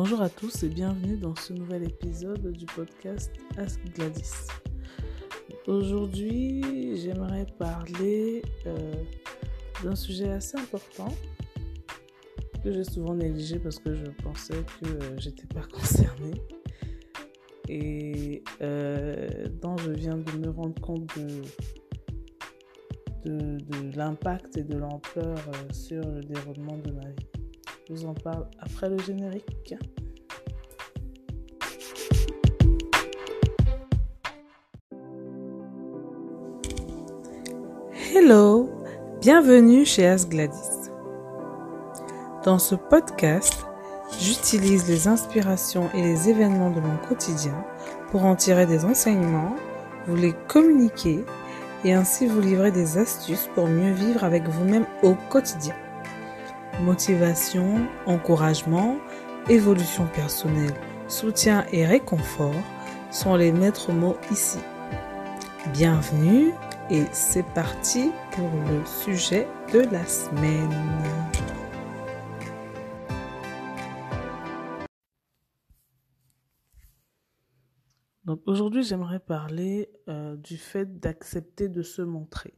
Bonjour à tous et bienvenue dans ce nouvel épisode du podcast Ask Gladys. Aujourd'hui, j'aimerais parler euh, d'un sujet assez important que j'ai souvent négligé parce que je pensais que euh, j'étais pas concernée et euh, dont je viens de me rendre compte de, de, l'impact et de l'ampleur sur le déroulement de ma vie. Je vous en parle après le générique. Hello, bienvenue chez As Gladys. Dans ce podcast, j'utilise les inspirations et les événements de mon quotidien pour en tirer des enseignements, vous les communiquer et ainsi vous livrer des astuces pour mieux vivre avec vous-même au quotidien. Motivation, encouragement, évolution personnelle, soutien et réconfort sont les maîtres mots ici. Bienvenue et c'est parti pour le sujet de la semaine. Donc aujourd'hui, j'aimerais parler euh, du fait d'accepter de se montrer.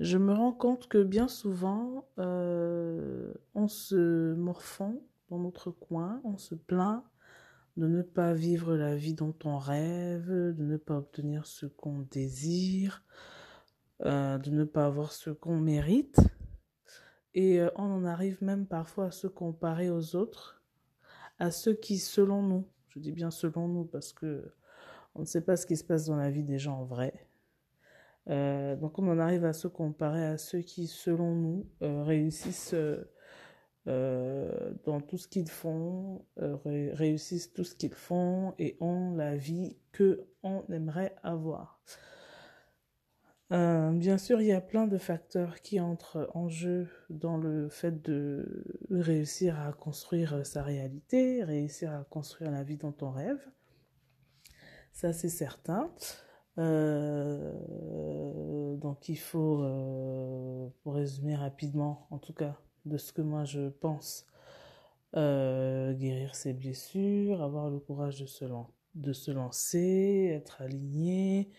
Je me rends compte que bien souvent, euh, on se morfond dans notre coin, on se plaint de ne pas vivre la vie dont on rêve, de ne pas obtenir ce qu'on désire, euh, de ne pas avoir ce qu'on mérite. Et euh, on en arrive même parfois à se comparer aux autres, à ceux qui, selon nous, je dis bien selon nous parce que on ne sait pas ce qui se passe dans la vie des gens en vrai. Euh, donc on en arrive à se comparer à ceux qui, selon nous, euh, réussissent euh, dans tout ce qu'ils font, ré réussissent tout ce qu'ils font et ont la vie que on aimerait avoir. bien sûr, il y a plein de facteurs qui entrent en jeu dans le fait de réussir à construire sa réalité, réussir à construire la vie dont on rêve. Ça, c'est certain. Euh, donc il faut, euh, pour résumer rapidement, en tout cas de ce que moi je pense, euh, guérir ses blessures, avoir le courage de se, de se lancer, être aligné,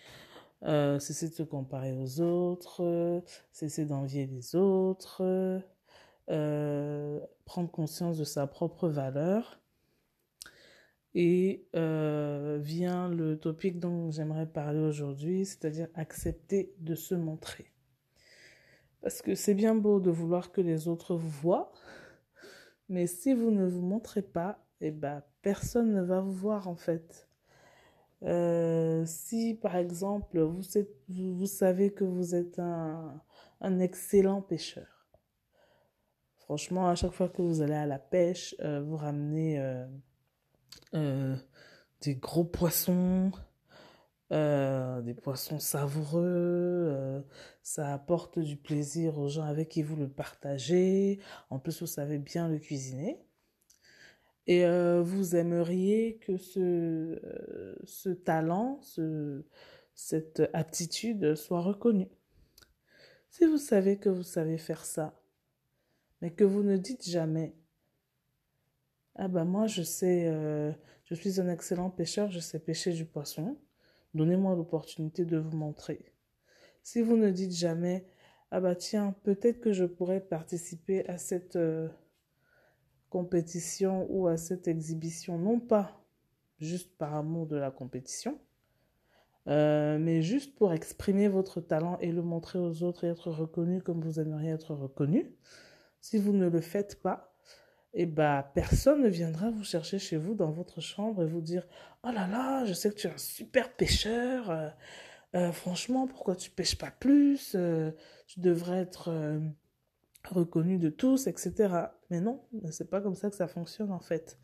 cesser de se comparer aux autres, cesser d'envier les autres, prendre conscience de sa propre valeur et euh, vient le topic dont j'aimerais parler aujourd'hui, c'est-à-dire accepter de se montrer. Parce que c'est bien beau de vouloir que les autres vous voient, mais si vous ne vous montrez pas, eh ben, personne ne va vous voir en fait. Euh, si par exemple vous, vous, savez que vous êtes un, un excellent pêcheur, franchement à chaque fois que vous allez à la pêche, euh, vous ramenez euh, des gros poissons, euh, des poissons savoureux, euh, ça apporte du plaisir aux gens avec qui vous le partagez. En plus, vous savez bien le cuisiner. Et vous aimeriez que ce, ce talent, ce, cette aptitude soit reconnue. Si vous savez que vous savez faire ça, mais que vous ne dites jamais ah bah moi je sais, euh, je suis un excellent pêcheur, je sais pêcher du poisson. Donnez-moi l'opportunité de vous montrer. Si vous ne dites jamais, ah bah tiens, peut-être que je pourrais participer à cette euh, compétition ou à cette exhibition, non pas juste par amour de la compétition, euh, mais juste pour exprimer votre talent et le montrer aux autres et être reconnu comme vous aimeriez être reconnu. Si vous ne le faites pas, eh bah personne ne viendra vous chercher chez vous dans votre chambre et vous dire oh là là je sais que tu es un super pêcheur. Euh, euh, franchement pourquoi tu pêches pas plus? Euh, tu devrais être reconnu de tous etc mais non c'est pas comme ça que ça fonctionne en fait.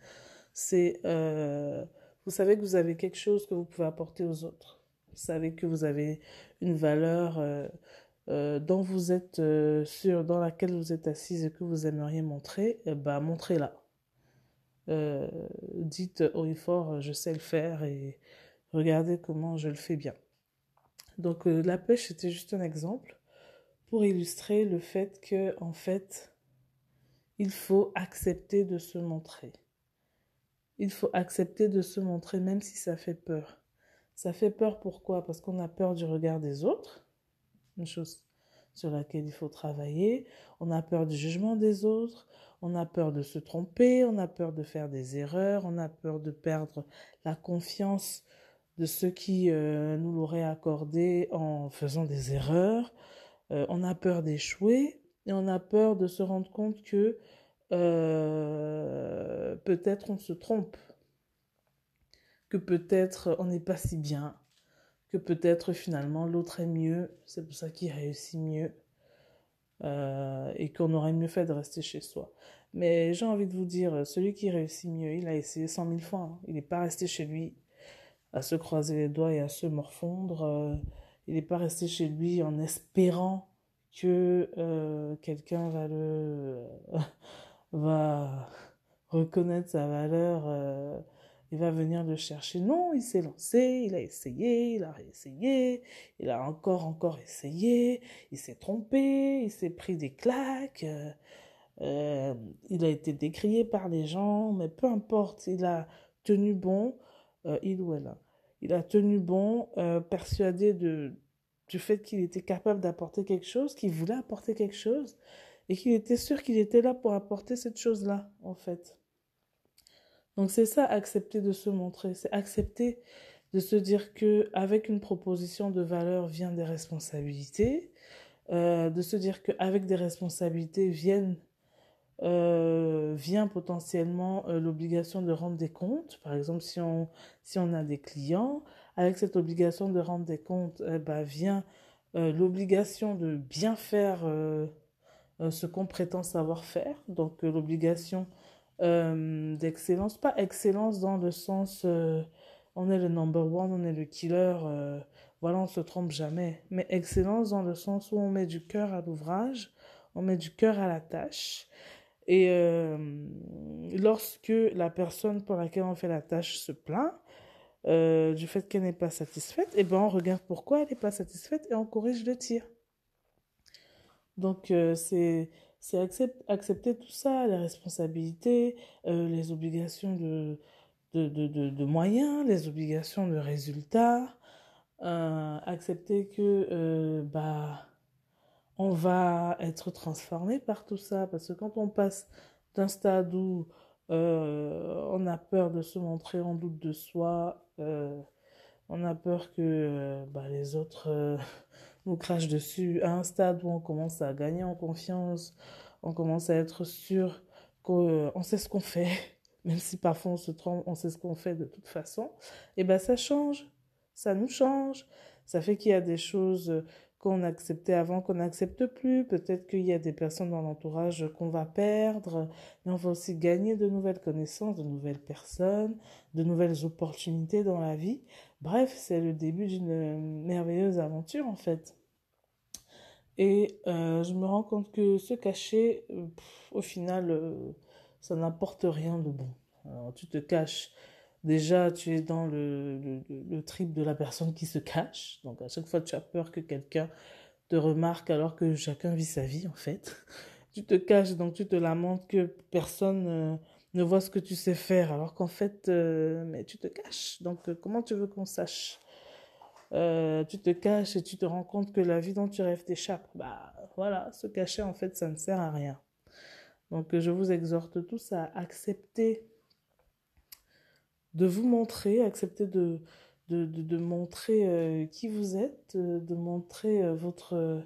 C'est vous savez que vous avez quelque chose que vous pouvez apporter aux autres. Vous savez que vous avez une valeur euh, dont vous êtes euh, sûr, dans laquelle vous êtes assise et que vous aimeriez montrer, eh ben, montrez-la. Euh, dites haut et fort, je sais le faire et regardez comment je le fais bien. Donc la pêche, c'était juste un exemple pour illustrer le fait que, en fait, il faut accepter de se montrer. il faut accepter de se montrer même si ça fait peur. Ça fait peur pourquoi? Parce qu'on a peur du regard des autres, une chose sur laquelle il faut travailler, on a peur du jugement des autres, on a peur de se tromper, on a peur de faire des erreurs, on a peur de perdre la confiance de ceux qui euh, nous l'auraient accordé en faisant des erreurs, euh, on a peur d'échouer et on a peur de se rendre compte que euh, peut-être on se trompe, que peut-être on n'est pas si bien, que peut-être finalement l'autre est mieux, c'est pour ça qu'il réussit mieux, euh, et qu'on aurait mieux fait de rester chez soi. Mais j'ai envie de vous dire, celui qui réussit mieux, il a essayé cent mille fois, hein. il n'est pas resté chez lui à se croiser les doigts et à se morfondre, euh, il n'est pas resté chez lui en espérant que euh, quelqu'un va le va reconnaître sa valeur il va venir le chercher. Non, il s'est lancé, il a essayé, il a réessayé, il a encore, encore essayé, il s'est trompé, il s'est pris des claques, euh, euh, il a été décrié par les gens, mais peu importe, il a tenu bon, il ou elle, hein. il a tenu bon, persuadé de, du fait qu'il était capable d'apporter quelque chose, qu'il voulait apporter quelque chose, et qu'il était sûr qu'il était là pour apporter cette chose-là, en fait. Donc c'est ça, accepter de se montrer, c'est accepter de se dire que avec une proposition de valeur vient des responsabilités, euh, de se dire qu'avec des responsabilités viennent euh, vient potentiellement euh, l'obligation de rendre des comptes. Par exemple, si on, si on a des clients, avec cette obligation de rendre des comptes, eh ben, vient l'obligation de bien faire ce qu'on prétend savoir faire. Donc l'obligation euh, d'excellence. Pas excellence dans le sens euh, on est le number one, on est le killer, euh, voilà, on se trompe jamais. Mais excellence dans le sens où on met du cœur à l'ouvrage, on met du cœur à la tâche. Et lorsque la personne pour laquelle on fait la tâche se plaint, du fait qu'elle n'est pas satisfaite, et eh ben on regarde pourquoi elle n'est pas satisfaite et on corrige le tir. Donc c'est c'est accepter tout ça, les responsabilités, euh, les obligations de, de, de, de, moyens, les obligations de résultats, euh, accepter que euh, bah, on va être transformé par tout ça, parce que quand on passe d'un stade où on a peur de se montrer en doute de soi, on a peur que bah, les autres nous crache dessus à un stade où on commence à gagner en confiance, on commence à être sûr qu'on sait ce qu'on fait, même si parfois on se trompe, on sait ce qu'on fait de toute façon, et ben ça change, ça nous change, ça fait qu'il y a des choses qu'on acceptait avant qu'on n'accepte plus, peut-être qu'il y a des personnes dans l'entourage qu'on va perdre, mais on va aussi gagner de nouvelles connaissances, de nouvelles personnes, de nouvelles opportunités dans la vie. Bref, c'est le début d'une merveilleuse aventure en fait. Et euh, je me rends compte que se cacher, au final, euh, ça n'apporte rien de bon. Tu te caches. Déjà, tu es dans le, trip de la personne qui se cache. Donc, à chaque fois, tu as peur que quelqu'un te remarque alors que chacun vit sa vie, en fait. Tu te caches, donc tu te lamentes que personne euh, ne voit ce que tu sais faire, alors qu'en fait, mais tu te caches. Donc, comment tu veux qu'on sache? Euh, tu te caches et tu te rends compte que la vie dont tu rêves t'échappe. Bah voilà, se cacher en fait ça ne sert à rien. Donc je vous exhorte tous à accepter de vous montrer, accepter de, de, de, montrer euh, qui vous êtes, euh, de montrer votre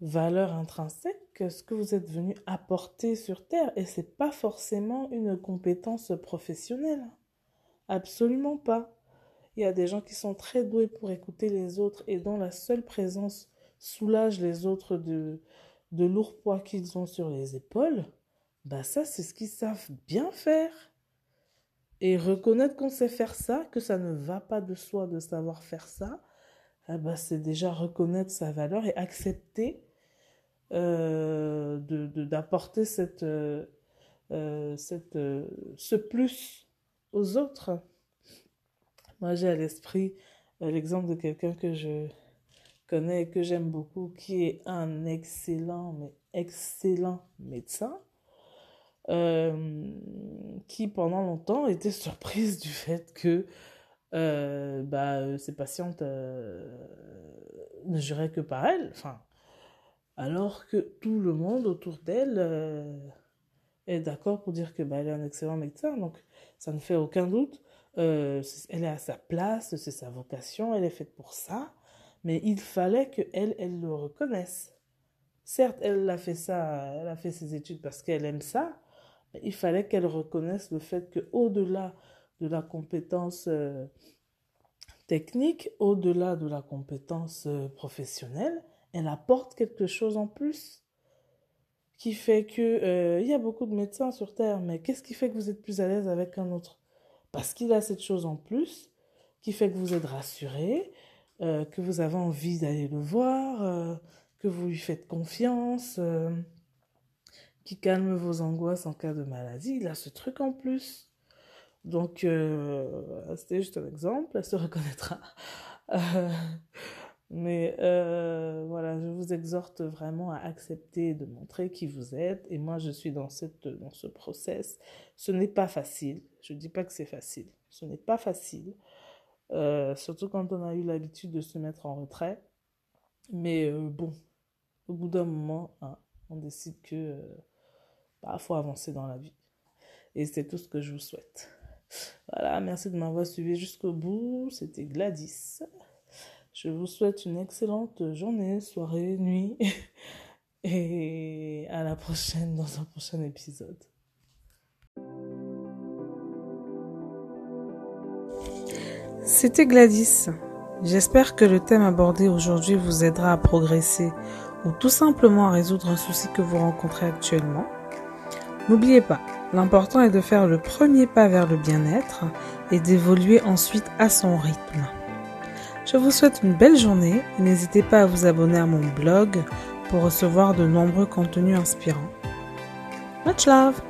valeur intrinsèque, ce que vous êtes venu apporter sur Terre. Et c'est pas forcément une compétence professionnelle. Absolument pas. Il y a des gens qui sont très doués pour écouter les autres et dont la seule présence soulage les autres de, de lourds poids qu'ils ont sur les épaules. Bah ça, c'est ce qu'ils savent bien faire. Et reconnaître qu'on sait faire ça, que ça ne va pas de soi de savoir faire ça, eh bah c'est déjà reconnaître sa valeur et accepter euh, d'apporter euh, euh, ce plus aux autres. Moi, j'ai à l'esprit l'exemple de quelqu'un que je connais et que j'aime beaucoup, qui est un excellent, mais excellent médecin. Euh, qui pendant longtemps était surprise du fait que euh, bah, ces patientes ne juraient que par elle, enfin, alors que tout le monde autour d'elle est d'accord pour dire que bah, elle est un excellent médecin, donc ça ne fait aucun doute. elle est à sa place, c'est sa vocation, elle est faite pour ça, mais il fallait qu'elle, elle le reconnaisse. Certes, elle a fait ça, elle a fait ses études parce qu'elle aime ça, il fallait qu'elle reconnaisse le fait qu'au-delà de la compétence euh, technique, au-delà de la compétence euh, professionnelle, elle apporte quelque chose en plus qui fait que euh, il y a beaucoup de médecins sur terre, mais qu'est-ce qui fait que vous êtes plus à l'aise avec un autre? Parce qu'il a cette chose en plus qui fait que vous êtes rassuré, que vous avez envie d'aller le voir que vous lui faites confiance, qui calme vos angoisses en cas de maladie. Il a ce truc en plus. Donc, euh, c'était juste un exemple, elle se reconnaîtra. Euh, mais voilà, je vous exhorte vraiment à accepter de montrer qui vous êtes. Et moi, je suis dans, cette, dans ce process. Ce n'est pas facile. Je ne dis pas que c'est facile. Ce n'est pas facile. surtout quand on a eu l'habitude de se mettre en retrait. Mais bon, au bout d'un moment, hein, on décide que euh, bah, faut avancer dans la vie. Et c'est tout ce que je vous souhaite. Voilà, merci de m'avoir suivi jusqu'au bout. C'était Gladys. Je vous souhaite une excellente journée, soirée, nuit. Et à la prochaine dans un prochain épisode. C'était Gladys. J'espère que le thème abordé aujourd'hui vous aidera à progresser ou tout simplement à résoudre un souci que vous rencontrez actuellement. N'oubliez pas, l'important est de faire le premier pas vers le bien-être et d'évoluer ensuite à son rythme. Je vous souhaite une belle journée et n'hésitez pas à vous abonner à mon blog pour recevoir de nombreux contenus inspirants. Much love